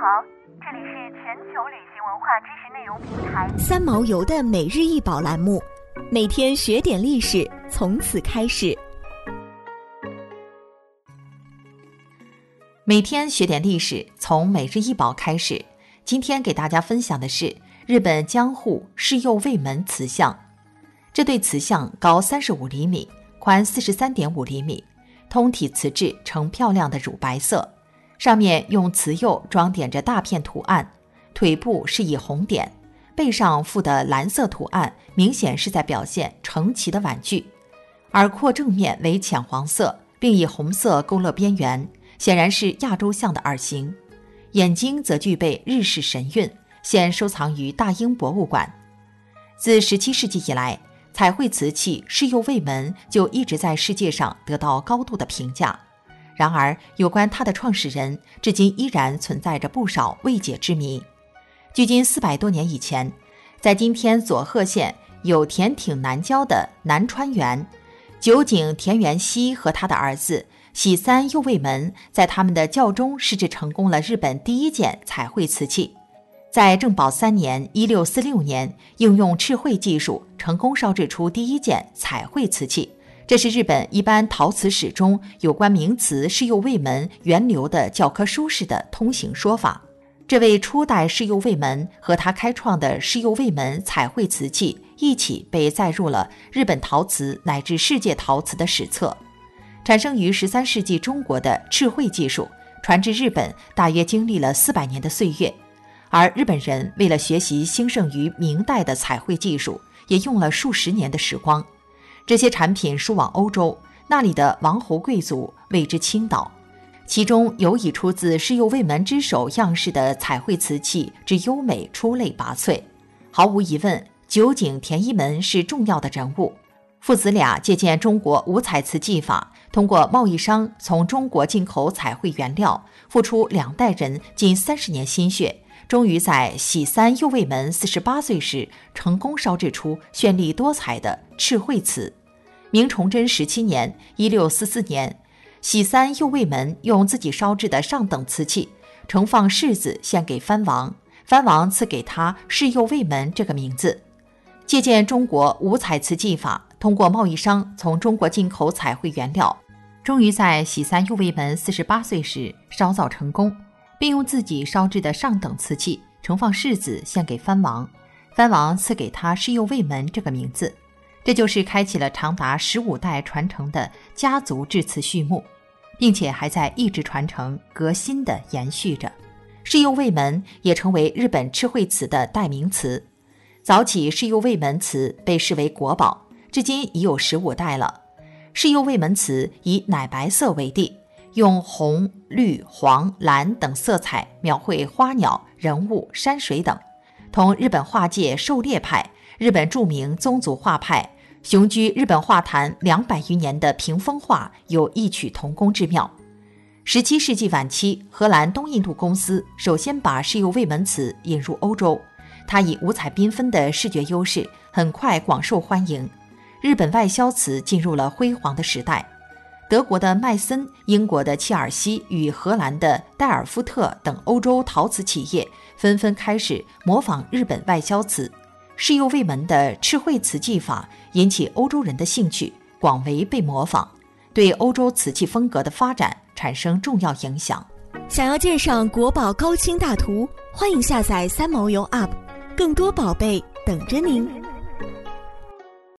好，这里是全球旅行文化知识内容平台三毛游的每日一宝栏目，每天学点历史，从此开始。每天学点历史，从每日一宝开始。今天给大家分享的是日本江户世右卫门瓷像。这对瓷像高三十五厘米，宽四十三点五厘米，通体瓷质呈漂亮的乳白色，上面用瓷釉装点着大片图案，腿部是以红点，背上附的蓝色图案明显是在表现成旗的婉具，耳廓正面为浅黄色，并以红色勾勒边缘。显然是亚洲象的耳形，眼睛则具备日式神韵，现收藏于大英博物馆。自17世纪以来，彩绘瓷器世右卫门就一直在世界上得到高度的评价。然而，有关它的创始人，至今依然存在着不少未解之谜。距今四百多年以前，在今天佐贺县有田町南郊的南川园，酒井田园希和他的儿子。喜三右卫门在他们的教中试制成功了日本第一件彩绘瓷器，在正保三年（一六四六年），应用赤绘技术成功烧制出第一件彩绘瓷器。这是日本一般陶瓷史中有关名词世右卫门源流的教科书式的通行说法。这位初代世右卫门和他开创的世右卫门彩绘瓷器一起被载入了日本陶瓷乃至世界陶瓷的史册。产生于十三世纪中国的赤绘技术，传至日本大约经历了四百年的岁月，而日本人为了学习兴盛于明代的彩绘技术，也用了数十年的时光。这些产品输往欧洲，那里的王侯贵族为之倾倒，其中有以出自世右卫门之手样式的彩绘瓷器之优美出类拔萃。毫无疑问，酒井田一门是重要的人物。父子俩借鉴中国五彩瓷技法，通过贸易商从中国进口彩绘原料，付出两代人近三十年心血，终于在喜三右卫门四十八岁时，成功烧制出绚丽多彩的赤绘瓷。明崇祯十七年（一六四四年），喜三右卫门用自己烧制的上等瓷器盛放世子献给藩王，藩王赐给他世右卫门这个名字。借鉴中国五彩瓷技法，通过贸易商从中国进口彩绘原料，终于在喜三右卫门四十八岁时烧造成功，并用自己烧制的上等瓷器盛放世子献给藩王，藩王赐给他世右卫门这个名字，这就是开启了长达十五代传承的家族制瓷序幕，并且还在一直传承革新的延续着。世右卫门也成为日本赤绘瓷的代名词。早起世右卫门瓷被视为国宝，至今已有十五代了。世右卫门瓷以奶白色为地，用红、绿、黄、蓝等色彩描绘花鸟、人物、山水等，同日本画界狩猎派、日本著名宗族画派雄居日本画坛两百余年的屏风画有异曲同工之妙。十七世纪晚期，荷兰东印度公司首先把世右卫门瓷引入欧洲。它以五彩缤纷的视觉优势，很快广受欢迎。日本外销瓷进入了辉煌的时代。德国的麦森、英国的切尔西与荷兰的戴尔夫特等欧洲陶瓷企业纷纷开始模仿日本外销瓷。世右卫门的赤绘瓷技法引起欧洲人的兴趣，广为被模仿，对欧洲瓷器风格的发展产生重要影响。想要鉴赏国宝高清大图，欢迎下载三毛游 App。更多宝贝等着您。